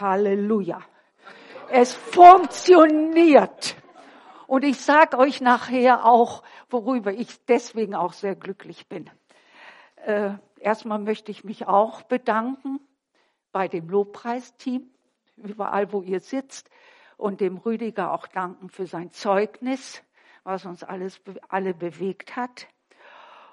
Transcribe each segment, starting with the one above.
Halleluja. Es funktioniert. Und ich sage euch nachher auch, worüber ich deswegen auch sehr glücklich bin. Äh, erstmal möchte ich mich auch bedanken bei dem Lobpreisteam, überall wo ihr sitzt, und dem Rüdiger auch danken für sein Zeugnis, was uns alles alle bewegt hat.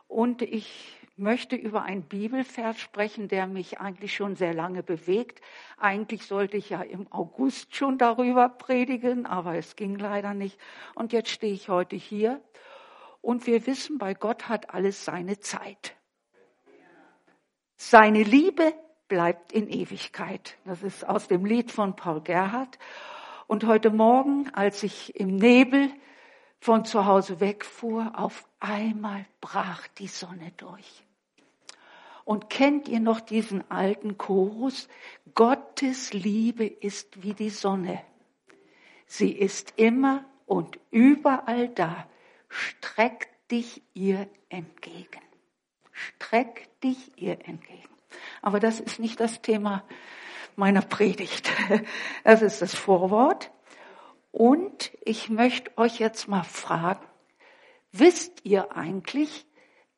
Und ich möchte über einen Bibelvers sprechen, der mich eigentlich schon sehr lange bewegt. Eigentlich sollte ich ja im August schon darüber predigen, aber es ging leider nicht. Und jetzt stehe ich heute hier. Und wir wissen, bei Gott hat alles seine Zeit. Seine Liebe bleibt in Ewigkeit. Das ist aus dem Lied von Paul Gerhardt. Und heute Morgen, als ich im Nebel von zu Hause wegfuhr, auf einmal brach die Sonne durch. Und kennt ihr noch diesen alten Chorus? Gottes Liebe ist wie die Sonne. Sie ist immer und überall da. Streck dich ihr entgegen. Streck dich ihr entgegen. Aber das ist nicht das Thema meiner Predigt. Das ist das Vorwort. Und ich möchte euch jetzt mal fragen, wisst ihr eigentlich,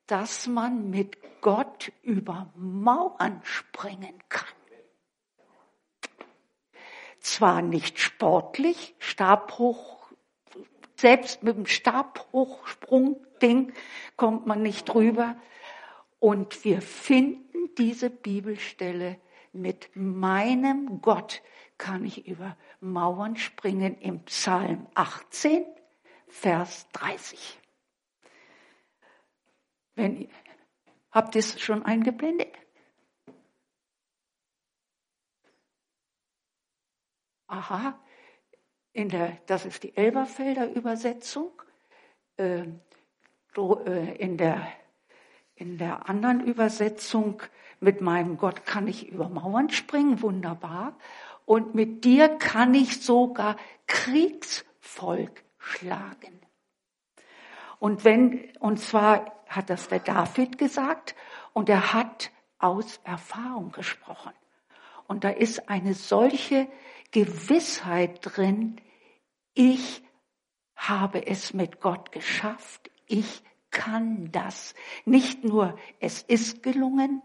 dass man mit Gott über Mauern springen kann? Zwar nicht sportlich, Stabhoch, selbst mit dem Stabhochsprung-Ding kommt man nicht drüber. Und wir finden diese Bibelstelle mit meinem Gott kann ich über Mauern springen im Psalm 18, Vers 30. Wenn, habt ihr es schon eingeblendet? Aha, in der, das ist die Elberfelder Übersetzung. Äh, äh, in, der, in der anderen Übersetzung, mit meinem Gott kann ich über Mauern springen, wunderbar und mit dir kann ich sogar Kriegsvolk schlagen. Und wenn, und zwar hat das der David gesagt und er hat aus Erfahrung gesprochen. Und da ist eine solche Gewissheit drin, ich habe es mit Gott geschafft, ich kann das. Nicht nur, es ist gelungen,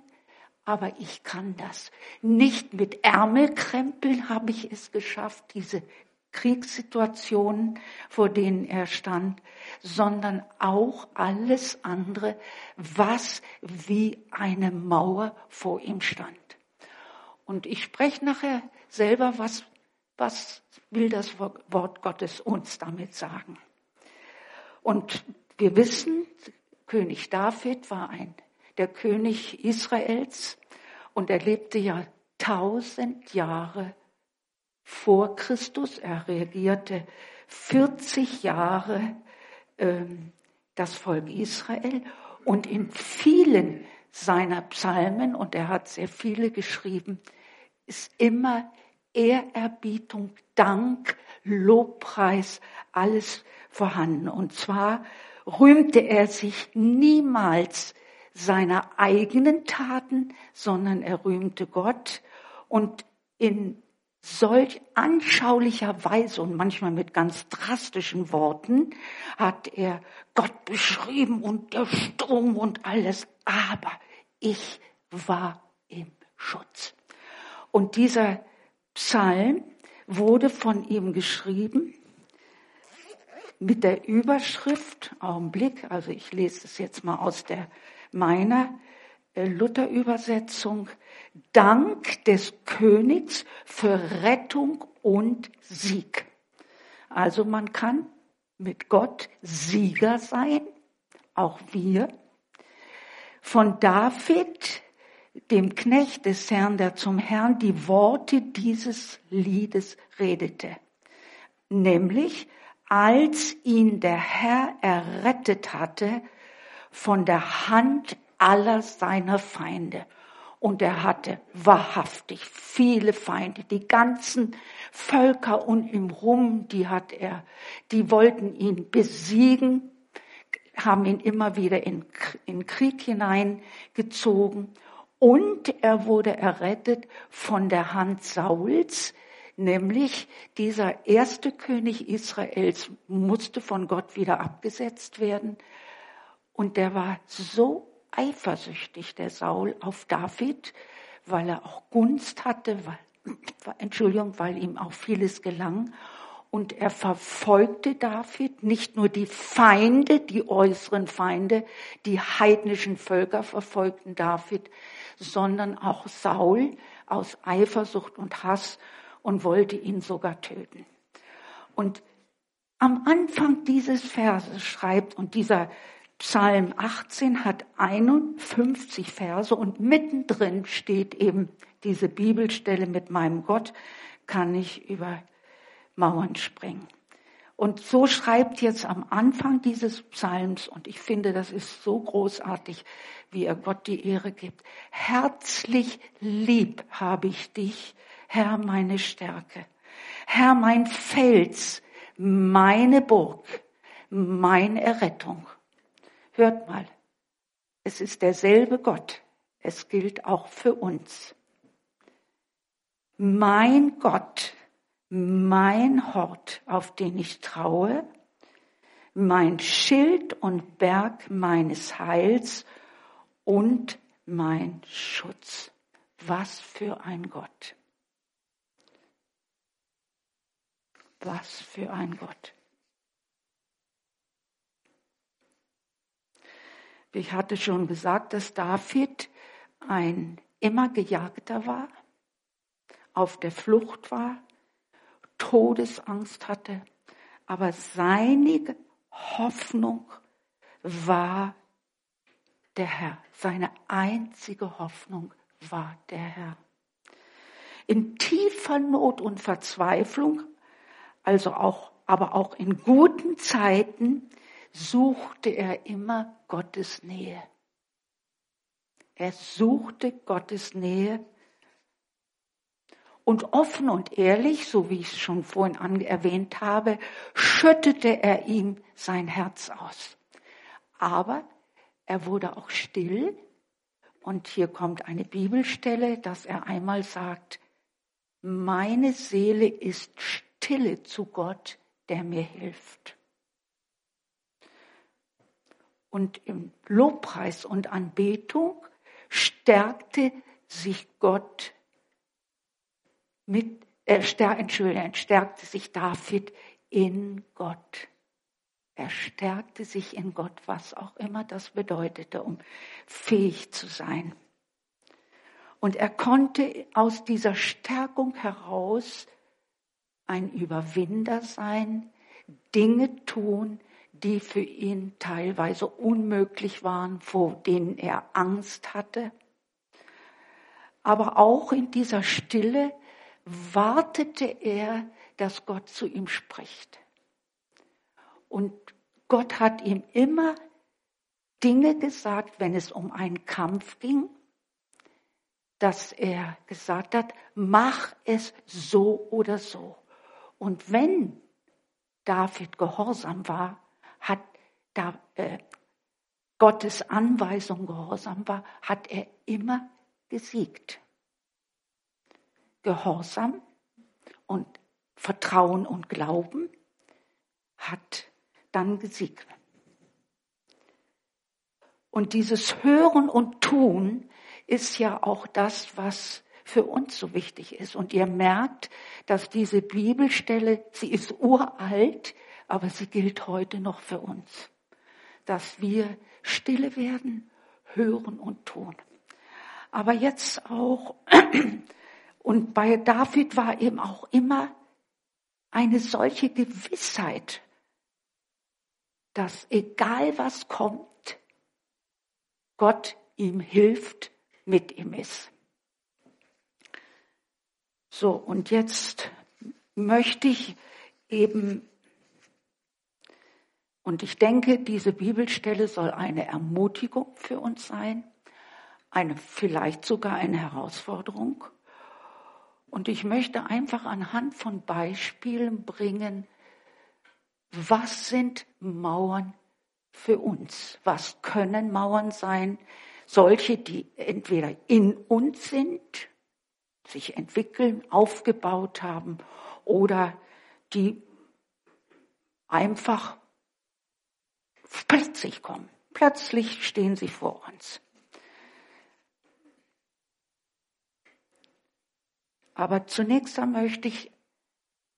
aber ich kann das. Nicht mit Ärmelkrempeln habe ich es geschafft, diese Kriegssituationen, vor denen er stand, sondern auch alles andere, was wie eine Mauer vor ihm stand. Und ich spreche nachher selber, was, was will das Wort Gottes uns damit sagen. Und wir wissen, König David war ein der König Israels und er lebte ja tausend Jahre vor Christus. Er regierte 40 Jahre ähm, das Volk Israel und in vielen seiner Psalmen, und er hat sehr viele geschrieben, ist immer Ehrerbietung, Dank, Lobpreis, alles vorhanden. Und zwar rühmte er sich niemals seiner eigenen Taten, sondern er rühmte Gott und in solch anschaulicher Weise und manchmal mit ganz drastischen Worten hat er Gott beschrieben und der Sturm und alles, aber ich war im Schutz. Und dieser Psalm wurde von ihm geschrieben mit der Überschrift, Augenblick, also ich lese es jetzt mal aus der meiner äh, Luther-Übersetzung Dank des Königs für Rettung und Sieg. Also man kann mit Gott Sieger sein, auch wir. Von David, dem Knecht des Herrn, der zum Herrn die Worte dieses Liedes redete. Nämlich, als ihn der Herr errettet hatte von der Hand aller seiner Feinde. Und er hatte wahrhaftig viele Feinde. Die ganzen Völker um ihn rum, die hat er, die wollten ihn besiegen, haben ihn immer wieder in, in Krieg hineingezogen. Und er wurde errettet von der Hand Sauls, nämlich dieser erste König Israels musste von Gott wieder abgesetzt werden. Und der war so eifersüchtig, der Saul, auf David, weil er auch Gunst hatte, weil, Entschuldigung, weil ihm auch vieles gelang. Und er verfolgte David, nicht nur die Feinde, die äußeren Feinde, die heidnischen Völker verfolgten David, sondern auch Saul aus Eifersucht und Hass und wollte ihn sogar töten. Und am Anfang dieses Verses schreibt, und dieser Psalm 18 hat 51 Verse und mittendrin steht eben diese Bibelstelle mit meinem Gott kann ich über Mauern springen. Und so schreibt jetzt am Anfang dieses Psalms, und ich finde, das ist so großartig, wie er Gott die Ehre gibt. Herzlich lieb habe ich dich, Herr, meine Stärke. Herr, mein Fels, meine Burg, meine Errettung. Hört mal, es ist derselbe Gott. Es gilt auch für uns. Mein Gott, mein Hort, auf den ich traue, mein Schild und Berg meines Heils und mein Schutz. Was für ein Gott. Was für ein Gott. Ich hatte schon gesagt, dass David ein immer gejagter war, auf der Flucht war, Todesangst hatte, aber seine Hoffnung war der Herr. Seine einzige Hoffnung war der Herr. In tiefer Not und Verzweiflung, also auch, aber auch in guten Zeiten, suchte er immer Gottes Nähe. Er suchte Gottes Nähe und offen und ehrlich, so wie ich es schon vorhin erwähnt habe, schüttete er ihm sein Herz aus. Aber er wurde auch still. Und hier kommt eine Bibelstelle, dass er einmal sagt, meine Seele ist stille zu Gott, der mir hilft. Und im Lobpreis und Anbetung stärkte sich Gott mit, äh, Entschuldigung, stärkte sich David in Gott. Er stärkte sich in Gott, was auch immer das bedeutete, um fähig zu sein. Und er konnte aus dieser Stärkung heraus ein Überwinder sein, Dinge tun, die für ihn teilweise unmöglich waren, vor denen er Angst hatte. Aber auch in dieser Stille wartete er, dass Gott zu ihm spricht. Und Gott hat ihm immer Dinge gesagt, wenn es um einen Kampf ging, dass er gesagt hat, mach es so oder so. Und wenn David gehorsam war, hat da äh, Gottes Anweisung gehorsam war, hat er immer gesiegt. Gehorsam und Vertrauen und Glauben hat dann gesiegt. Und dieses Hören und Tun ist ja auch das, was für uns so wichtig ist. Und ihr merkt, dass diese Bibelstelle, sie ist uralt, aber sie gilt heute noch für uns. Dass wir stille werden, hören und tun. Aber jetzt auch, und bei David war eben auch immer eine solche Gewissheit dass egal was kommt, Gott ihm hilft, mit ihm ist. So, und jetzt möchte ich eben, und ich denke, diese Bibelstelle soll eine Ermutigung für uns sein, eine, vielleicht sogar eine Herausforderung. Und ich möchte einfach anhand von Beispielen bringen, was sind Mauern für uns? Was können Mauern sein? solche, die entweder in uns sind, sich entwickeln, aufgebaut haben oder die einfach plötzlich kommen. Plötzlich stehen sie vor uns. Aber zunächst einmal möchte ich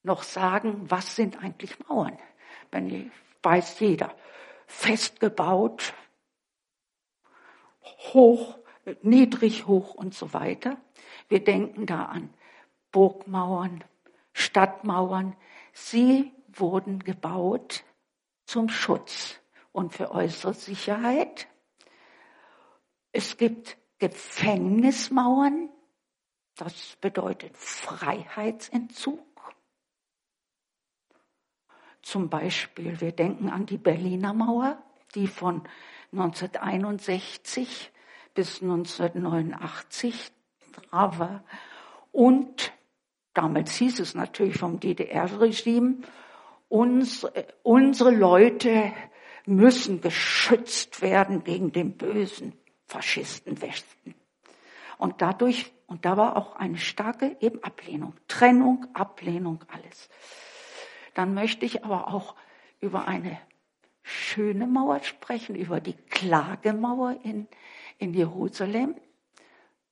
noch sagen, was sind eigentlich Mauern? Wenn weiß jeder, fest gebaut, hoch, niedrig, hoch und so weiter. Wir denken da an Burgmauern, Stadtmauern. Sie wurden gebaut zum Schutz und für äußere Sicherheit. Es gibt Gefängnismauern, das bedeutet Freiheitsentzug. Zum Beispiel, wir denken an die Berliner Mauer, die von 1961 bis 1989 da war. Und damals hieß es natürlich vom DDR-Regime, uns, unsere Leute müssen geschützt werden gegen den bösen Faschisten Westen. Und dadurch, und da war auch eine starke eben Ablehnung, Trennung, Ablehnung, alles. Dann möchte ich aber auch über eine schöne Mauer sprechen, über die Klagemauer in, in Jerusalem.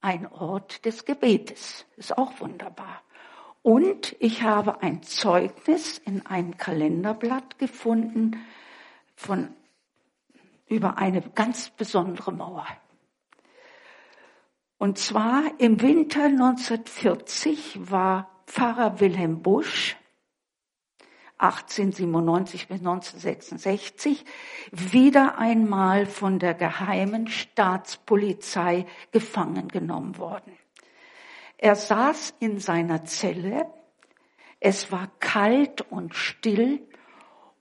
Ein Ort des Gebetes. Ist auch wunderbar. Und ich habe ein Zeugnis in einem Kalenderblatt gefunden von, über eine ganz besondere Mauer. Und zwar im Winter 1940 war Pfarrer Wilhelm Busch 1897 bis 1966 wieder einmal von der geheimen Staatspolizei gefangen genommen worden. Er saß in seiner Zelle, es war kalt und still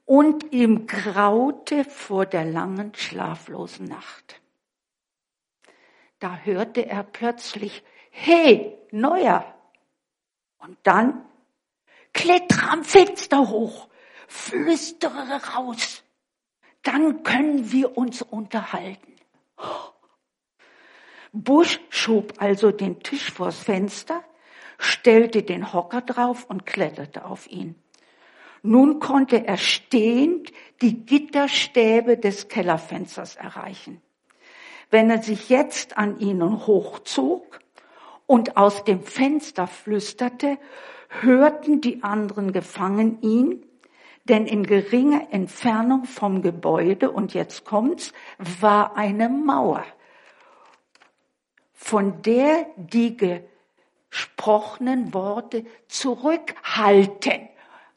und ihm graute vor der langen schlaflosen Nacht. Da hörte er plötzlich, hey, Neuer! Und dann Klettere am Fenster hoch, flüstere raus, dann können wir uns unterhalten. Bush schob also den Tisch vors Fenster, stellte den Hocker drauf und kletterte auf ihn. Nun konnte er stehend die Gitterstäbe des Kellerfensters erreichen. Wenn er sich jetzt an ihnen hochzog und aus dem Fenster flüsterte, hörten die anderen Gefangenen ihn, denn in geringer Entfernung vom Gebäude, und jetzt kommt's, war eine Mauer, von der die gesprochenen Worte zurückhalten,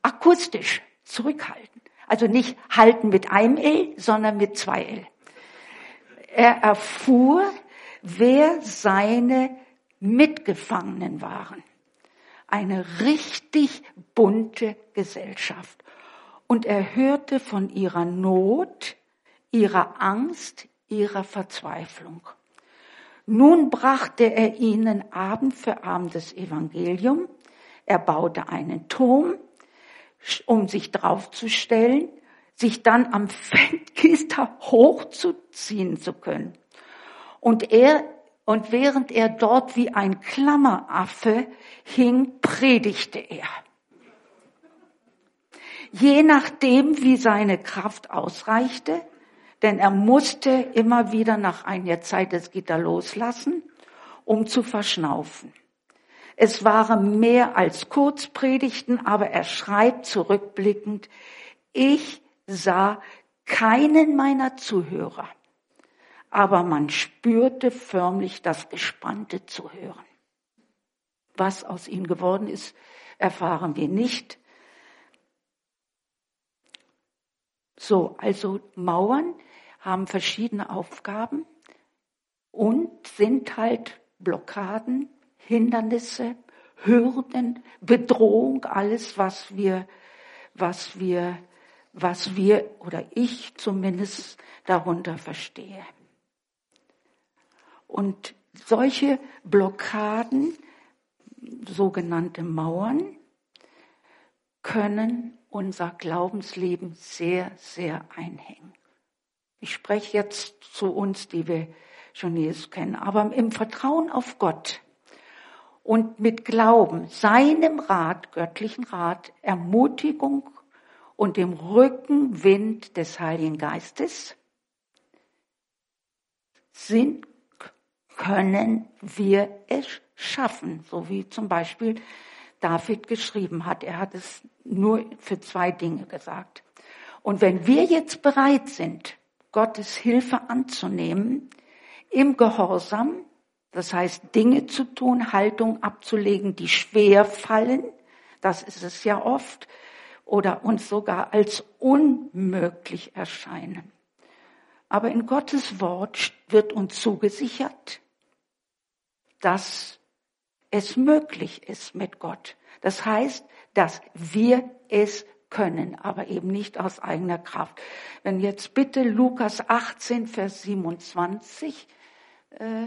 akustisch zurückhalten. Also nicht halten mit einem L, sondern mit zwei L. Er erfuhr, wer seine Mitgefangenen waren eine richtig bunte Gesellschaft. Und er hörte von ihrer Not, ihrer Angst, ihrer Verzweiflung. Nun brachte er ihnen Abend für Abend das Evangelium. Er baute einen Turm, um sich draufzustellen, sich dann am Fenster hochzuziehen zu können. Und er und während er dort wie ein Klammeraffe hing, predigte er. Je nachdem, wie seine Kraft ausreichte, denn er musste immer wieder nach einiger Zeit das Gitter loslassen, um zu verschnaufen. Es waren mehr als Kurzpredigten, aber er schreibt zurückblickend, ich sah keinen meiner Zuhörer aber man spürte förmlich das gespannte Zuhören. Was aus ihnen geworden ist, erfahren wir nicht. So, also Mauern haben verschiedene Aufgaben und sind halt Blockaden, Hindernisse, Hürden, Bedrohung, alles, was wir, was wir, was wir oder ich zumindest darunter verstehe. Und solche Blockaden, sogenannte Mauern, können unser Glaubensleben sehr, sehr einhängen. Ich spreche jetzt zu uns, die wir schon Jesus kennen, aber im Vertrauen auf Gott und mit Glauben, seinem Rat, göttlichen Rat, Ermutigung und dem Rückenwind des Heiligen Geistes sind, können wir es schaffen, so wie zum Beispiel David geschrieben hat. Er hat es nur für zwei Dinge gesagt. Und wenn wir jetzt bereit sind, Gottes Hilfe anzunehmen, im Gehorsam, das heißt Dinge zu tun, Haltung abzulegen, die schwer fallen, das ist es ja oft, oder uns sogar als unmöglich erscheinen. Aber in Gottes Wort wird uns zugesichert, dass es möglich ist mit Gott. Das heißt, dass wir es können, aber eben nicht aus eigener Kraft. Wenn jetzt bitte Lukas 18, Vers 27, äh,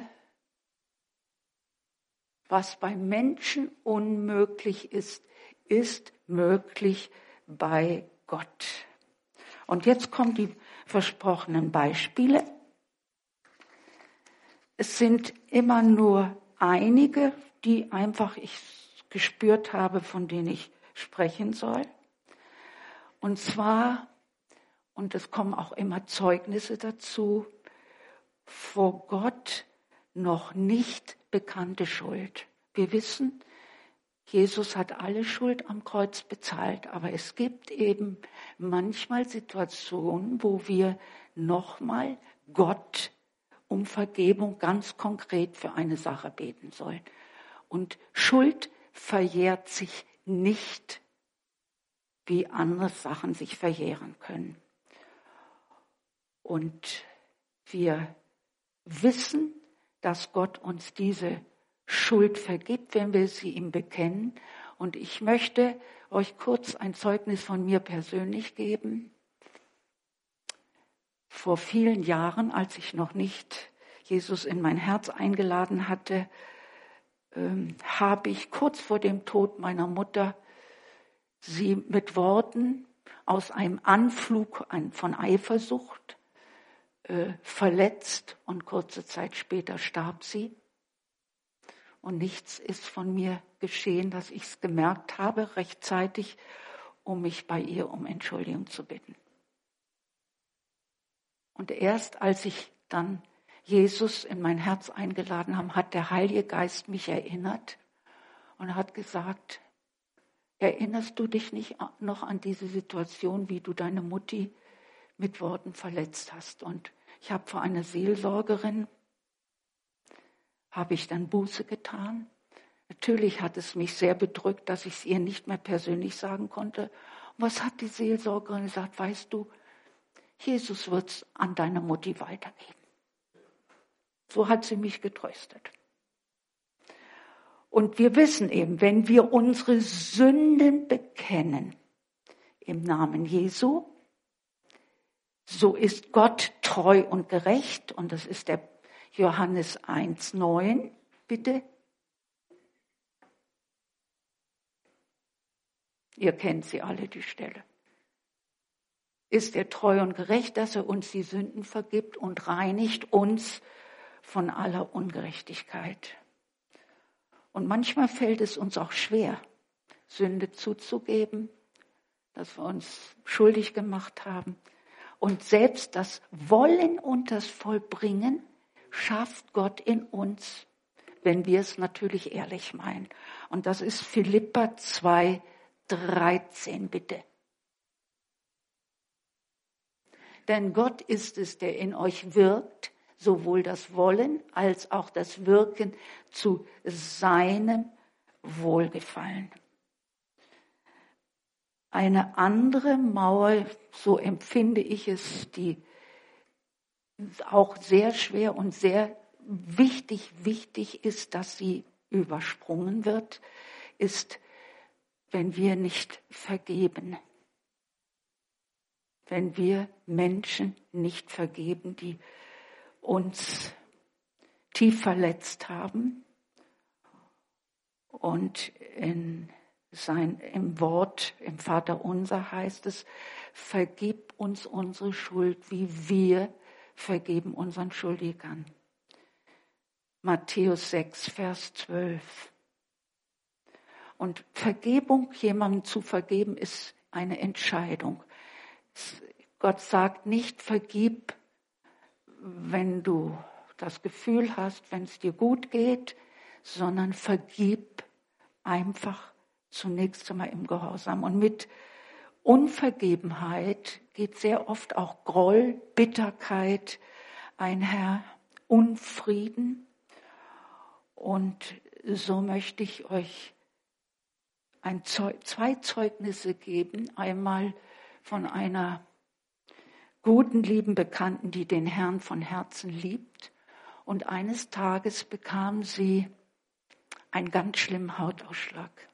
was bei Menschen unmöglich ist, ist möglich bei Gott. Und jetzt kommen die versprochenen Beispiele. Es sind immer nur einige, die einfach ich gespürt habe, von denen ich sprechen soll. Und zwar, und es kommen auch immer Zeugnisse dazu, vor Gott noch nicht bekannte Schuld. Wir wissen, Jesus hat alle Schuld am Kreuz bezahlt, aber es gibt eben manchmal Situationen, wo wir nochmal Gott um Vergebung ganz konkret für eine Sache beten sollen. Und Schuld verjährt sich nicht, wie andere Sachen sich verjähren können. Und wir wissen, dass Gott uns diese Schuld vergibt, wenn wir sie ihm bekennen. Und ich möchte euch kurz ein Zeugnis von mir persönlich geben. Vor vielen Jahren, als ich noch nicht Jesus in mein Herz eingeladen hatte, ähm, habe ich kurz vor dem Tod meiner Mutter sie mit Worten aus einem Anflug von Eifersucht äh, verletzt und kurze Zeit später starb sie. Und nichts ist von mir geschehen, dass ich es gemerkt habe rechtzeitig, um mich bei ihr um Entschuldigung zu bitten. Und erst als ich dann Jesus in mein Herz eingeladen habe, hat der Heilige Geist mich erinnert und hat gesagt, erinnerst du dich nicht noch an diese Situation, wie du deine Mutti mit Worten verletzt hast? Und ich habe vor einer Seelsorgerin, habe ich dann Buße getan. Natürlich hat es mich sehr bedrückt, dass ich es ihr nicht mehr persönlich sagen konnte. Was hat die Seelsorgerin gesagt? Weißt du, Jesus wird es an deine Mutti weitergeben. So hat sie mich getröstet. Und wir wissen eben, wenn wir unsere Sünden bekennen im Namen Jesu, so ist Gott treu und gerecht. Und das ist der Johannes 1,9. Bitte. Ihr kennt sie alle, die Stelle. Ist er treu und gerecht, dass er uns die Sünden vergibt und reinigt uns von aller Ungerechtigkeit. Und manchmal fällt es uns auch schwer, Sünde zuzugeben, dass wir uns schuldig gemacht haben. Und selbst das Wollen und das Vollbringen schafft Gott in uns, wenn wir es natürlich ehrlich meinen. Und das ist Philippa 2, 13, bitte. Denn Gott ist es, der in euch wirkt, sowohl das Wollen als auch das Wirken zu seinem Wohlgefallen. Eine andere Mauer, so empfinde ich es, die auch sehr schwer und sehr wichtig, wichtig ist, dass sie übersprungen wird, ist, wenn wir nicht vergeben. Wenn wir Menschen nicht vergeben, die uns tief verletzt haben und in sein, im Wort, im Vater unser heißt es, vergib uns unsere Schuld, wie wir vergeben unseren Schuldigern. Matthäus 6, Vers 12. Und Vergebung, jemandem zu vergeben, ist eine Entscheidung. Gott sagt nicht, vergib, wenn du das Gefühl hast, wenn es dir gut geht, sondern vergib einfach zunächst einmal im Gehorsam. Und mit Unvergebenheit geht sehr oft auch Groll, Bitterkeit einher, Unfrieden. Und so möchte ich euch ein Zeug, zwei Zeugnisse geben. Einmal von einer guten, lieben Bekannten, die den Herrn von Herzen liebt. Und eines Tages bekam sie einen ganz schlimmen Hautausschlag.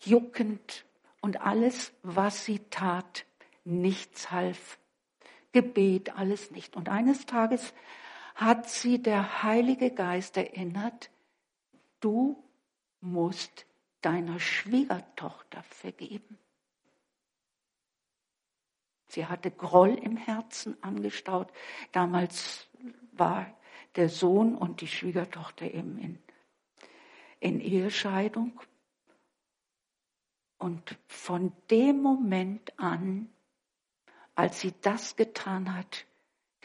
Juckend und alles, was sie tat, nichts half. Gebet, alles nicht. Und eines Tages hat sie der Heilige Geist erinnert, du musst deiner Schwiegertochter vergeben. Sie hatte Groll im Herzen angestaut. Damals war der Sohn und die Schwiegertochter eben in, in Ehescheidung. Und von dem Moment an, als sie das getan hat,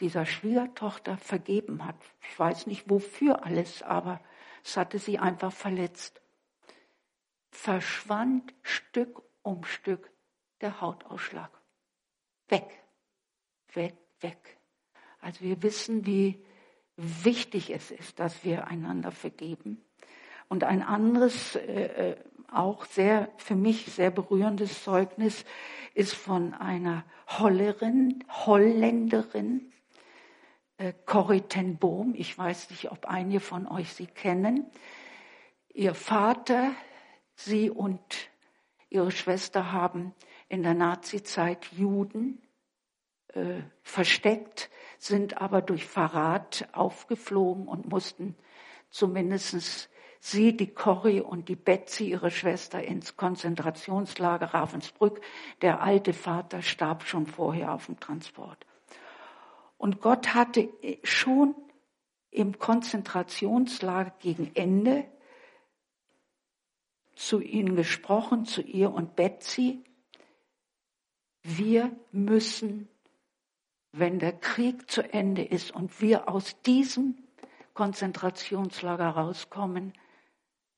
dieser Schwiegertochter vergeben hat, ich weiß nicht wofür alles, aber es hatte sie einfach verletzt, verschwand Stück um Stück der Hautausschlag. Weg, weg, weg. Also wir wissen, wie wichtig es ist, dass wir einander vergeben. Und ein anderes, äh, äh auch sehr, für mich sehr berührendes Zeugnis ist von einer Hollerin, Holländerin, äh, Corrie ten Boom. Ich weiß nicht, ob einige von euch sie kennen. Ihr Vater Sie und ihre Schwester haben in der Nazizeit Juden äh, versteckt, sind aber durch Verrat aufgeflogen und mussten zumindest sie, die Corrie und die Betsy, ihre Schwester, ins Konzentrationslager Ravensbrück. Der alte Vater starb schon vorher auf dem Transport. Und Gott hatte schon im Konzentrationslager gegen Ende zu ihnen gesprochen, zu ihr und Betsy. Wir müssen, wenn der Krieg zu Ende ist und wir aus diesem Konzentrationslager rauskommen,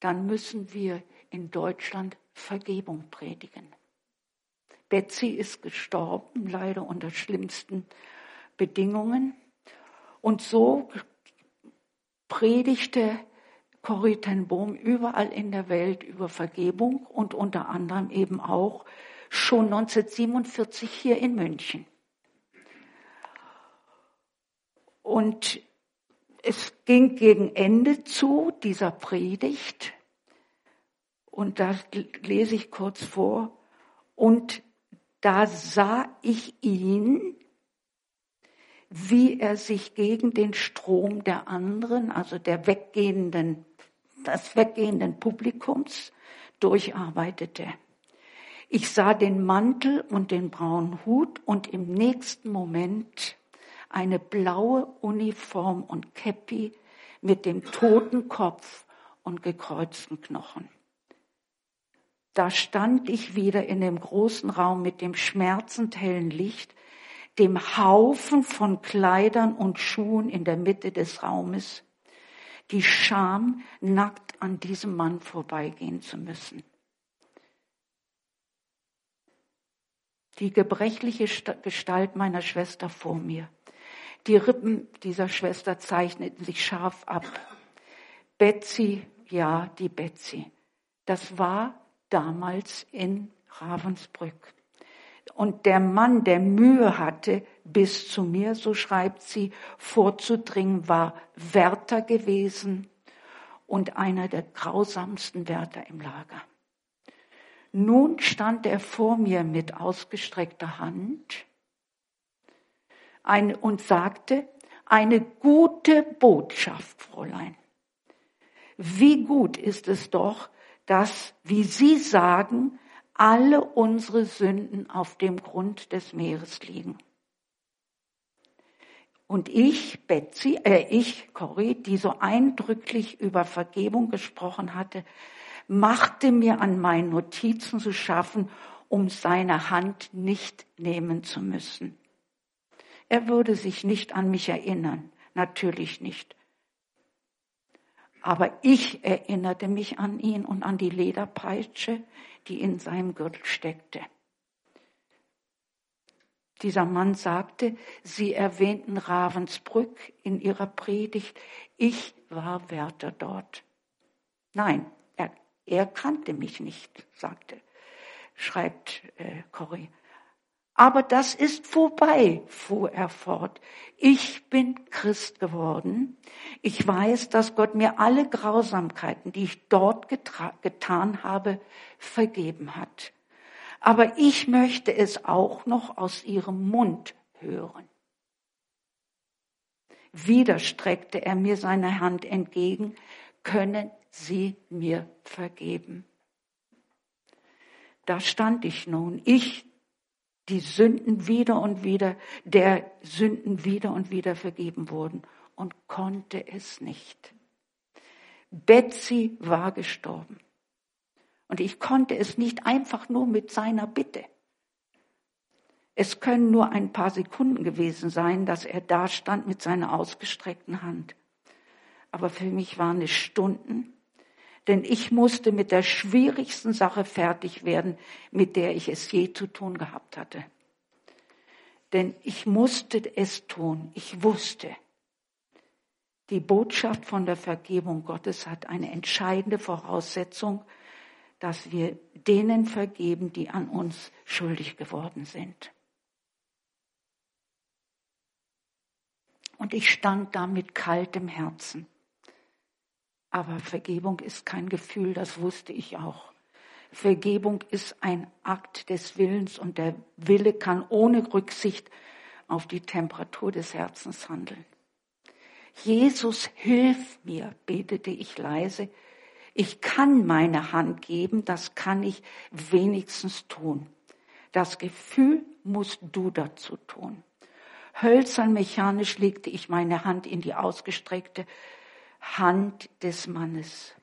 dann müssen wir in Deutschland Vergebung predigen. Betsy ist gestorben, leider unter schlimmsten Bedingungen. Und so predigte Corrie ten Boom überall in der Welt über Vergebung und unter anderem eben auch schon 1947 hier in München. Und es ging gegen Ende zu dieser Predigt. Und da lese ich kurz vor. Und da sah ich ihn wie er sich gegen den Strom der anderen, also der weggehenden, des weggehenden Publikums durcharbeitete. Ich sah den Mantel und den braunen Hut und im nächsten Moment eine blaue Uniform und Käppi mit dem toten Kopf und gekreuzten Knochen. Da stand ich wieder in dem großen Raum mit dem schmerzend hellen Licht, dem Haufen von Kleidern und Schuhen in der Mitte des Raumes, die Scham, nackt an diesem Mann vorbeigehen zu müssen. Die gebrechliche Gestalt meiner Schwester vor mir. Die Rippen dieser Schwester zeichneten sich scharf ab. Betsy, ja, die Betsy. Das war damals in Ravensbrück. Und der Mann, der Mühe hatte, bis zu mir, so schreibt sie, vorzudringen, war Wärter gewesen und einer der grausamsten Wärter im Lager. Nun stand er vor mir mit ausgestreckter Hand und sagte, eine gute Botschaft, Fräulein. Wie gut ist es doch, dass, wie Sie sagen, alle unsere Sünden auf dem Grund des Meeres liegen. Und ich, Betsy, äh, ich, Cory, die so eindrücklich über Vergebung gesprochen hatte, machte mir an meinen Notizen zu schaffen, um seine Hand nicht nehmen zu müssen. Er würde sich nicht an mich erinnern, natürlich nicht. Aber ich erinnerte mich an ihn und an die Lederpeitsche, die in seinem Gürtel steckte. Dieser Mann sagte, Sie erwähnten Ravensbrück in Ihrer Predigt. Ich war Wärter dort. Nein, er, er kannte mich nicht, sagte, schreibt äh, Corrie. Aber das ist vorbei, fuhr er fort. Ich bin Christ geworden. Ich weiß, dass Gott mir alle Grausamkeiten, die ich dort getan habe, vergeben hat. Aber ich möchte es auch noch aus ihrem Mund hören. Wieder streckte er mir seine Hand entgegen. Können Sie mir vergeben? Da stand ich nun, ich, die Sünden wieder und wieder, der Sünden wieder und wieder vergeben wurden und konnte es nicht. Betsy war gestorben. Und ich konnte es nicht einfach nur mit seiner Bitte. Es können nur ein paar Sekunden gewesen sein, dass er da stand mit seiner ausgestreckten Hand. Aber für mich waren es Stunden, denn ich musste mit der schwierigsten Sache fertig werden, mit der ich es je zu tun gehabt hatte. Denn ich musste es tun. Ich wusste, die Botschaft von der Vergebung Gottes hat eine entscheidende Voraussetzung, dass wir denen vergeben, die an uns schuldig geworden sind. Und ich stand da mit kaltem Herzen. Aber Vergebung ist kein Gefühl, das wusste ich auch. Vergebung ist ein Akt des Willens und der Wille kann ohne Rücksicht auf die Temperatur des Herzens handeln. Jesus, hilf mir, betete ich leise. Ich kann meine Hand geben, das kann ich wenigstens tun. Das Gefühl musst du dazu tun. Hölzern mechanisch legte ich meine Hand in die ausgestreckte Hand des Mannes.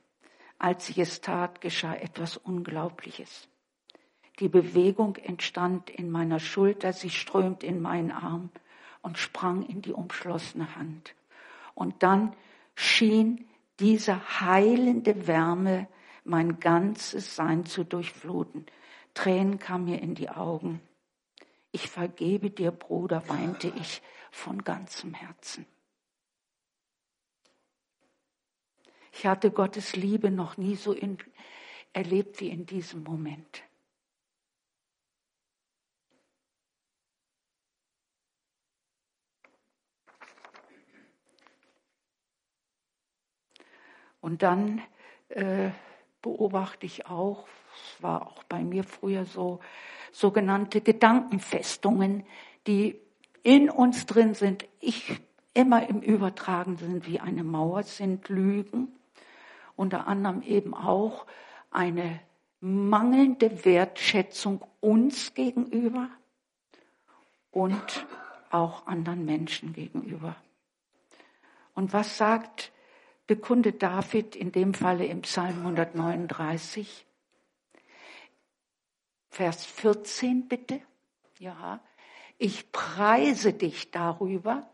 Als ich es tat, geschah etwas Unglaubliches. Die Bewegung entstand in meiner Schulter, sie strömt in meinen Arm und sprang in die umschlossene Hand. Und dann schien diese heilende Wärme mein ganzes Sein zu durchfluten. Tränen kamen mir in die Augen. Ich vergebe dir, Bruder, weinte ich von ganzem Herzen. Ich hatte Gottes Liebe noch nie so in, erlebt wie in diesem Moment. Und dann äh, beobachte ich auch, es war auch bei mir früher so, sogenannte Gedankenfestungen, die in uns drin sind. Ich immer im Übertragen sind wie eine Mauer, sind Lügen, unter anderem eben auch eine mangelnde Wertschätzung uns gegenüber und auch anderen Menschen gegenüber. Und was sagt, bekundet David in dem Falle im Psalm 139? Vers 14 bitte. Ja, ich preise dich darüber,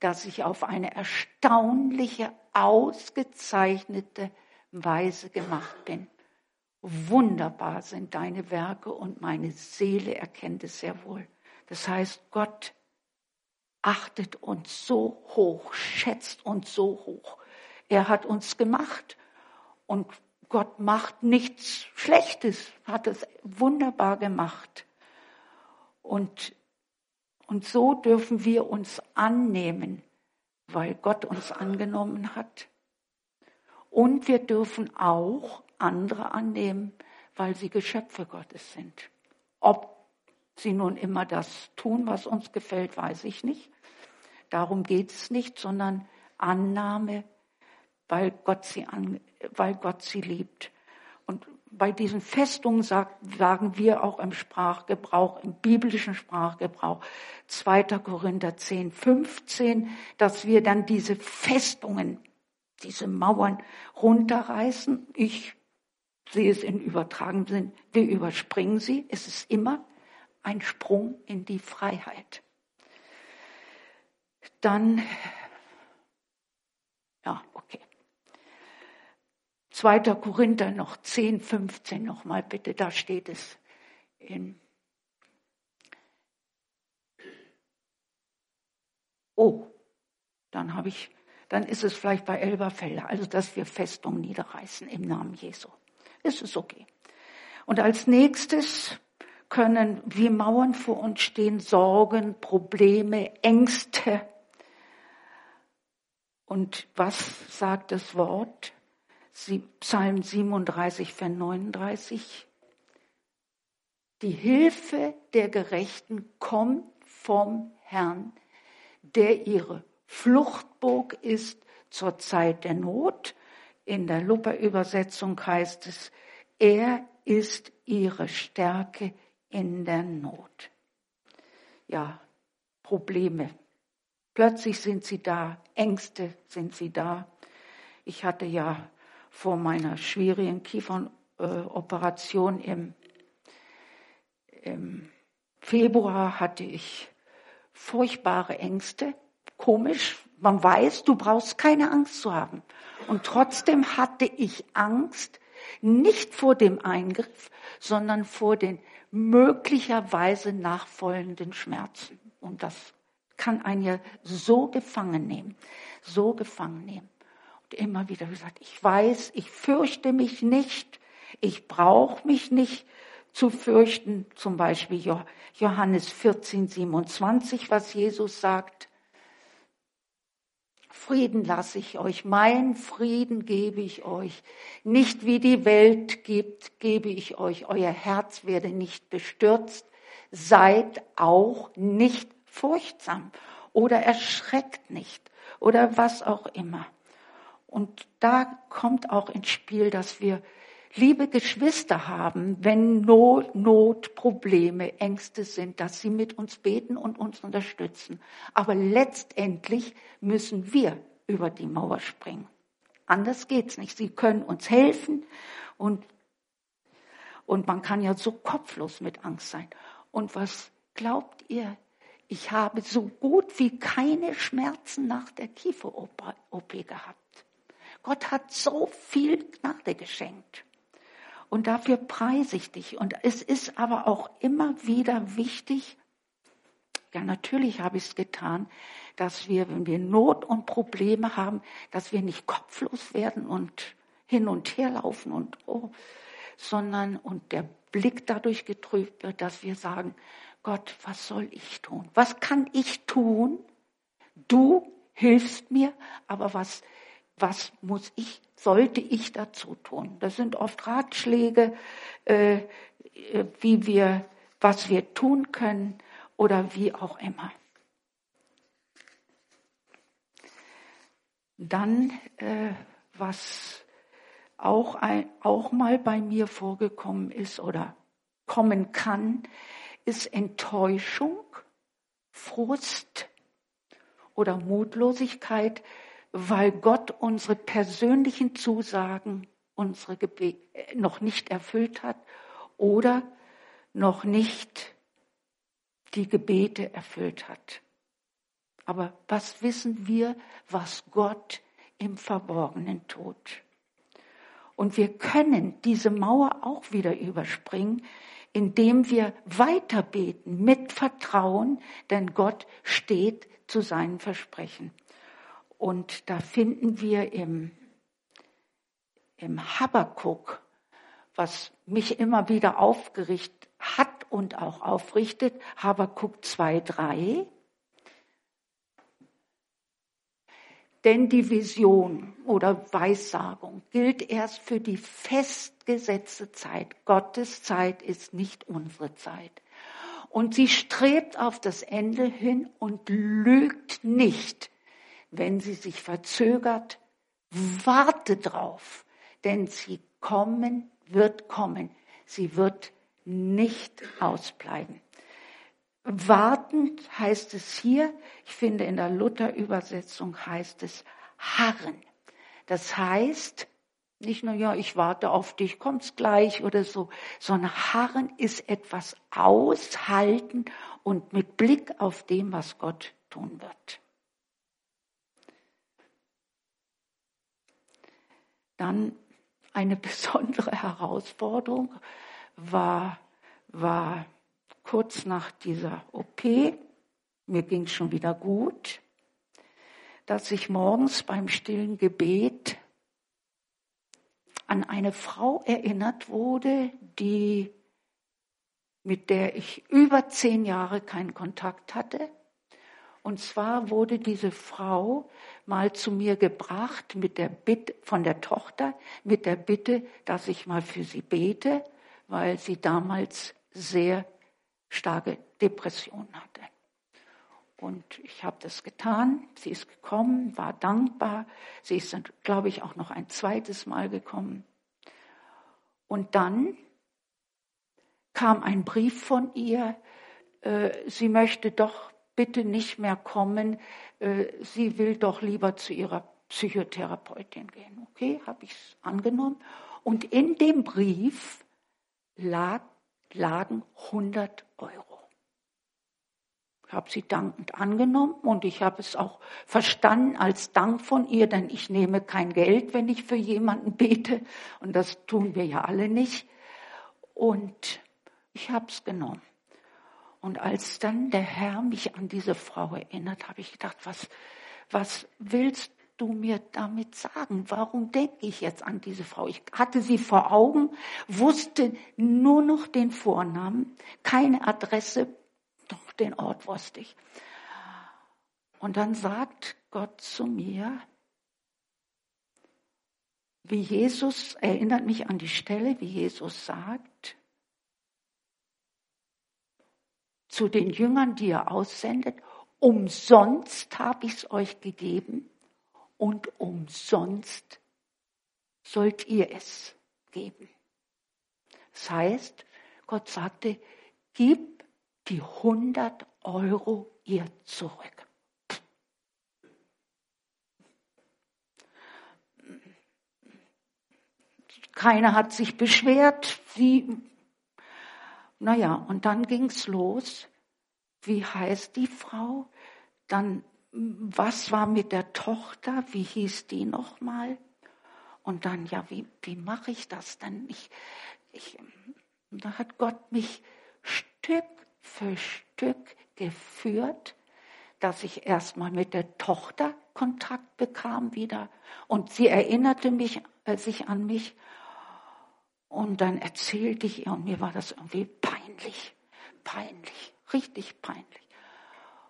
dass ich auf eine erstaunliche, ausgezeichnete Weise gemacht bin. Wunderbar sind deine Werke und meine Seele erkennt es sehr wohl. Das heißt, Gott achtet uns so hoch, schätzt uns so hoch. Er hat uns gemacht und Gott macht nichts Schlechtes, hat es wunderbar gemacht. Und und so dürfen wir uns annehmen, weil Gott uns angenommen hat. Und wir dürfen auch andere annehmen, weil sie Geschöpfe Gottes sind. Ob sie nun immer das tun, was uns gefällt, weiß ich nicht. Darum geht es nicht, sondern Annahme, weil Gott sie, an, weil Gott sie liebt. Und bei diesen Festungen sagen wir auch im Sprachgebrauch, im biblischen Sprachgebrauch, 2. Korinther 10, 15, dass wir dann diese Festungen, diese Mauern runterreißen. Ich sehe es in übertragenen Sinn. Wir überspringen sie. Es ist immer ein Sprung in die Freiheit. Dann, ja, okay. 2. Korinther noch 10, 15 nochmal bitte, da steht es in. Oh, dann habe ich, dann ist es vielleicht bei Elberfelder, also dass wir Festung niederreißen im Namen Jesu. Ist es okay. Und als nächstes können wie Mauern vor uns stehen, Sorgen, Probleme, Ängste. Und was sagt das Wort? Psalm 37, Vers 39. Die Hilfe der Gerechten kommt vom Herrn, der ihre Fluchtburg ist zur Zeit der Not. In der Luther-Übersetzung heißt es, er ist ihre Stärke in der Not. Ja, Probleme. Plötzlich sind sie da, Ängste sind sie da. Ich hatte ja vor meiner schwierigen Kiefernoperation im, im Februar hatte ich furchtbare Ängste. Komisch, man weiß, du brauchst keine Angst zu haben. Und trotzdem hatte ich Angst, nicht vor dem Eingriff, sondern vor den möglicherweise nachfolgenden Schmerzen. Und das kann einen ja so gefangen nehmen, so gefangen nehmen immer wieder gesagt, ich weiß, ich fürchte mich nicht, ich brauche mich nicht zu fürchten. Zum Beispiel Johannes 14, 27, was Jesus sagt. Frieden lasse ich euch, mein Frieden gebe ich euch. Nicht wie die Welt gibt, gebe ich euch. Euer Herz werde nicht bestürzt. Seid auch nicht furchtsam oder erschreckt nicht oder was auch immer. Und da kommt auch ins Spiel, dass wir liebe Geschwister haben, wenn Not, Not, Probleme, Ängste sind, dass sie mit uns beten und uns unterstützen. Aber letztendlich müssen wir über die Mauer springen. Anders geht's nicht. Sie können uns helfen und, und man kann ja so kopflos mit Angst sein. Und was glaubt ihr? Ich habe so gut wie keine Schmerzen nach der Kiefer-OP gehabt. Gott hat so viel Gnade geschenkt. Und dafür preise ich dich. Und es ist aber auch immer wieder wichtig, ja, natürlich habe ich es getan, dass wir, wenn wir Not und Probleme haben, dass wir nicht kopflos werden und hin und her laufen und oh, sondern und der Blick dadurch getrübt wird, dass wir sagen, Gott, was soll ich tun? Was kann ich tun? Du hilfst mir, aber was was muss ich, sollte ich dazu tun? Das sind oft Ratschläge, äh, wie wir, was wir tun können oder wie auch immer. Dann, äh, was auch, ein, auch mal bei mir vorgekommen ist oder kommen kann, ist Enttäuschung, Frust oder Mutlosigkeit, weil Gott unsere persönlichen Zusagen, unsere Gebete äh, noch nicht erfüllt hat oder noch nicht die Gebete erfüllt hat. Aber was wissen wir, was Gott im Verborgenen tut? Und wir können diese Mauer auch wieder überspringen, indem wir weiter beten mit Vertrauen, denn Gott steht zu seinen Versprechen. Und da finden wir im, im Habakkuk, was mich immer wieder aufgerichtet hat und auch aufrichtet, Habakkuk 2,3. Denn die Vision oder Weissagung gilt erst für die festgesetzte Zeit. Gottes Zeit ist nicht unsere Zeit. Und sie strebt auf das Ende hin und lügt nicht wenn sie sich verzögert, warte drauf, denn sie kommen wird kommen. Sie wird nicht ausbleiben. Wartend heißt es hier, ich finde in der Luther-Übersetzung heißt es harren. Das heißt, nicht nur, ja, ich warte auf dich, kommst gleich oder so, sondern harren ist etwas aushalten und mit Blick auf dem, was Gott tun wird. Dann eine besondere Herausforderung war, war kurz nach dieser OP, mir ging schon wieder gut, dass ich morgens beim stillen Gebet an eine Frau erinnert wurde, die, mit der ich über zehn Jahre keinen Kontakt hatte. Und zwar wurde diese Frau mal zu mir gebracht mit der Bitte, von der Tochter mit der Bitte, dass ich mal für sie bete, weil sie damals sehr starke Depressionen hatte. Und ich habe das getan. Sie ist gekommen, war dankbar. Sie ist, glaube ich, auch noch ein zweites Mal gekommen. Und dann kam ein Brief von ihr. Äh, sie möchte doch bitte nicht mehr kommen. Äh, sie will doch lieber zu ihrer Psychotherapeutin gehen. Okay, habe ich es angenommen. Und in dem Brief lag, lagen 100 Euro. Ich habe sie dankend angenommen und ich habe es auch verstanden als Dank von ihr, denn ich nehme kein Geld, wenn ich für jemanden bete und das tun wir ja alle nicht. Und ich habe es genommen. Und als dann der Herr mich an diese Frau erinnert, habe ich gedacht, was, was willst du mir damit sagen? Warum denke ich jetzt an diese Frau? Ich hatte sie vor Augen, wusste nur noch den Vornamen, keine Adresse, doch den Ort wusste ich. Und dann sagt Gott zu mir, wie Jesus erinnert mich an die Stelle, wie Jesus sagt, zu den Jüngern, die er aussendet, umsonst habe ich es euch gegeben und umsonst sollt ihr es geben. Das heißt, Gott sagte, gib die 100 Euro ihr zurück. Keiner hat sich beschwert. Sie, naja, und dann ging's los. Wie heißt die Frau? Dann, was war mit der Tochter? Wie hieß die nochmal? Und dann, ja, wie, wie mache ich das denn? Ich, ich, da hat Gott mich Stück für Stück geführt, dass ich erstmal mit der Tochter Kontakt bekam wieder und sie erinnerte mich, äh, sich an mich und dann erzählte ich ihr und mir war das irgendwie peinlich, peinlich, richtig peinlich.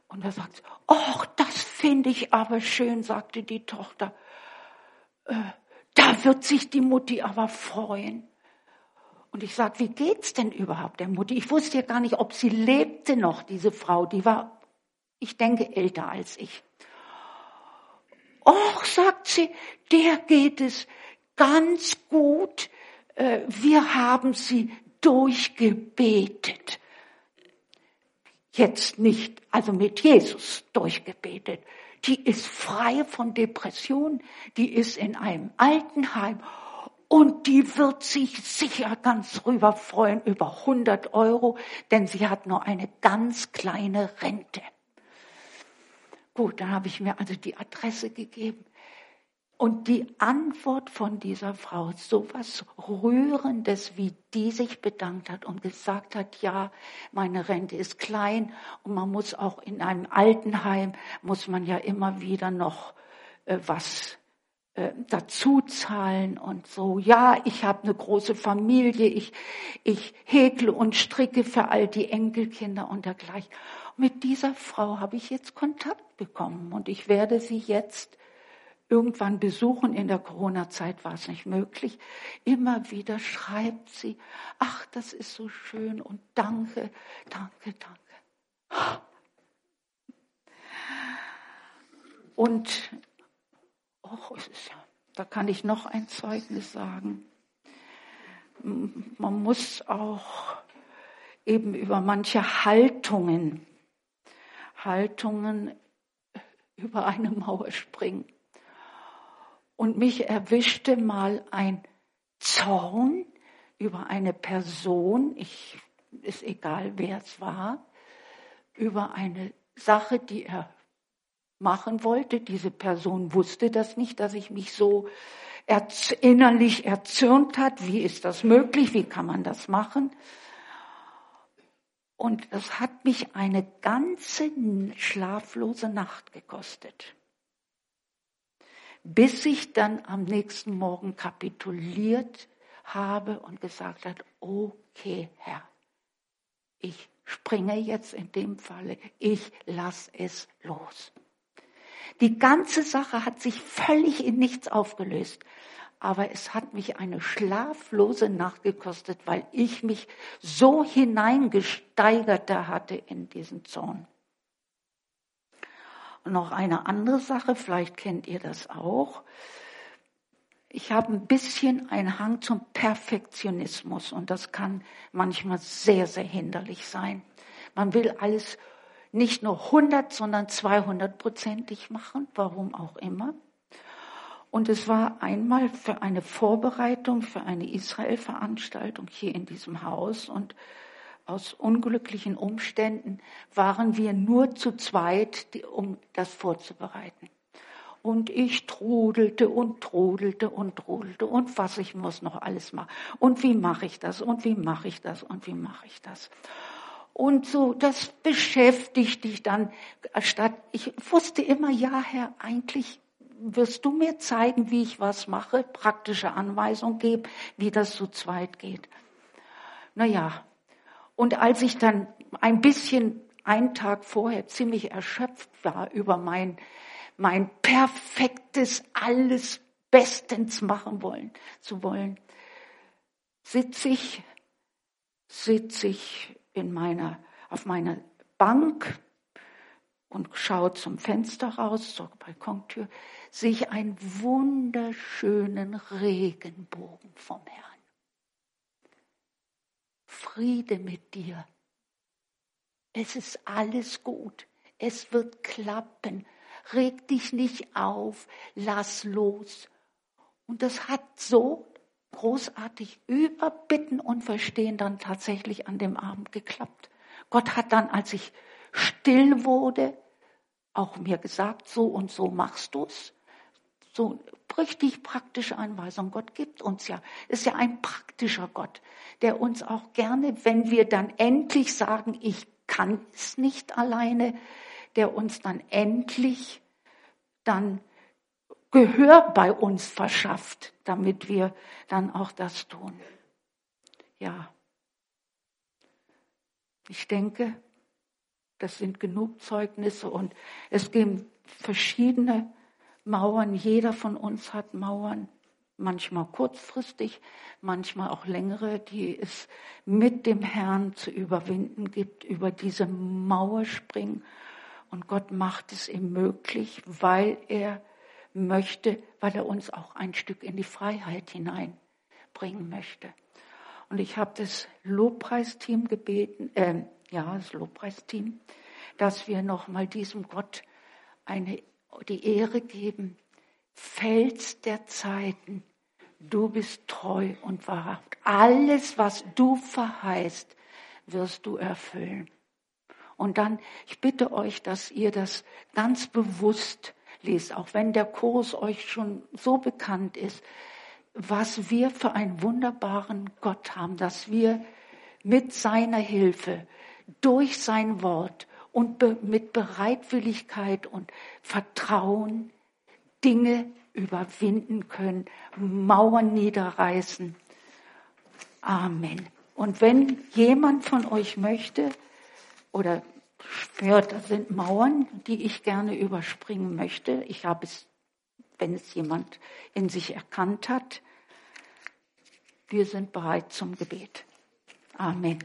Und da sagt sie, ach, das finde ich aber schön, sagte die Tochter. Äh, da wird sich die Mutti aber freuen. Und ich sage, wie geht's denn überhaupt der Mutter? Ich wusste ja gar nicht, ob sie lebte noch, diese Frau. Die war, ich denke, älter als ich. Och, sagt sie, der geht es ganz gut. Äh, wir haben sie durchgebetet. Jetzt nicht, also mit Jesus durchgebetet. Die ist frei von Depressionen, die ist in einem Altenheim und die wird sich sicher ganz rüber freuen über 100 Euro, denn sie hat nur eine ganz kleine Rente. Gut, dann habe ich mir also die Adresse gegeben. Und die Antwort von dieser Frau, so was Rührendes, wie die sich bedankt hat und gesagt hat, ja, meine Rente ist klein und man muss auch in einem Altenheim, muss man ja immer wieder noch äh, was äh, dazu zahlen und so. Ja, ich habe eine große Familie, ich, ich häkle und stricke für all die Enkelkinder und dergleichen. Mit dieser Frau habe ich jetzt Kontakt bekommen und ich werde sie jetzt irgendwann besuchen. In der Corona-Zeit war es nicht möglich. Immer wieder schreibt sie, ach, das ist so schön und danke, danke, danke. Und Och, es ist ja, da kann ich noch ein Zeugnis sagen. man muss auch eben über manche Haltungen, Haltungen über eine Mauer springen. Und mich erwischte mal ein Zorn über eine Person, ich, ist egal wer es war, über eine Sache, die er machen wollte. Diese Person wusste das nicht, dass ich mich so innerlich erzürnt hat. Wie ist das möglich? Wie kann man das machen? Und es hat mich eine ganze schlaflose Nacht gekostet, bis ich dann am nächsten Morgen kapituliert habe und gesagt hat, okay, Herr, ich springe jetzt in dem Falle, ich lass es los. Die ganze Sache hat sich völlig in nichts aufgelöst. Aber es hat mich eine schlaflose Nacht gekostet, weil ich mich so hineingesteigert hatte in diesen Zorn. Noch eine andere Sache, vielleicht kennt ihr das auch. Ich habe ein bisschen einen Hang zum Perfektionismus und das kann manchmal sehr, sehr hinderlich sein. Man will alles nicht nur 100, sondern 200 prozentig machen, warum auch immer. Und es war einmal für eine Vorbereitung für eine Israel-Veranstaltung hier in diesem Haus und aus unglücklichen Umständen waren wir nur zu zweit, um das vorzubereiten. Und ich trudelte und trudelte und trudelte und was ich muss noch alles machen. Und wie mache ich das? Und wie mache ich das? Und wie mache ich das? Und so, das beschäftigt dich dann, statt, ich wusste immer, ja, Herr, eigentlich wirst du mir zeigen, wie ich was mache, praktische Anweisung gebe, wie das zu zweit geht. Naja, und als ich dann ein bisschen einen Tag vorher ziemlich erschöpft war über mein, mein perfektes, alles bestens machen wollen, zu wollen, sitze ich, sitze ich in meiner, auf meiner Bank und schaue zum Fenster raus, zur Balkontür, sehe ich einen wunderschönen Regenbogen vom Herrn. Friede mit dir. Es ist alles gut. Es wird klappen. Reg dich nicht auf. Lass los. Und das hat so großartig über Bitten und Verstehen dann tatsächlich an dem Abend geklappt. Gott hat dann, als ich still wurde, auch mir gesagt, so und so machst du's. So richtig praktische Anweisung. Gott gibt uns ja. Ist ja ein praktischer Gott, der uns auch gerne, wenn wir dann endlich sagen, ich kann es nicht alleine, der uns dann endlich dann Gehör bei uns verschafft, damit wir dann auch das tun. Ja. Ich denke, das sind genug Zeugnisse und es geben verschiedene Mauern. Jeder von uns hat Mauern, manchmal kurzfristig, manchmal auch längere, die es mit dem Herrn zu überwinden gibt, über diese Mauer springen. Und Gott macht es ihm möglich, weil er möchte, weil er uns auch ein Stück in die Freiheit hineinbringen möchte. Und ich habe das Lobpreisteam gebeten, äh, ja, das Lobpreisteam, dass wir nochmal diesem Gott eine, die Ehre geben. Fels der Zeiten, du bist treu und wahrhaft. Alles, was du verheißt, wirst du erfüllen. Und dann, ich bitte euch, dass ihr das ganz bewusst lest, auch wenn der Kurs euch schon so bekannt ist, was wir für einen wunderbaren Gott haben, dass wir mit seiner Hilfe, durch sein Wort und be mit Bereitwilligkeit und Vertrauen Dinge überwinden können, Mauern niederreißen. Amen. Und wenn jemand von euch möchte oder ja, das sind Mauern, die ich gerne überspringen möchte. Ich habe es, wenn es jemand in sich erkannt hat, wir sind bereit zum Gebet. Amen.